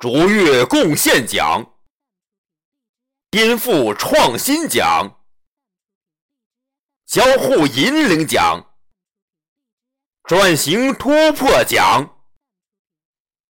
卓越贡献奖。颠覆创新奖。交互引领奖。转型突破奖。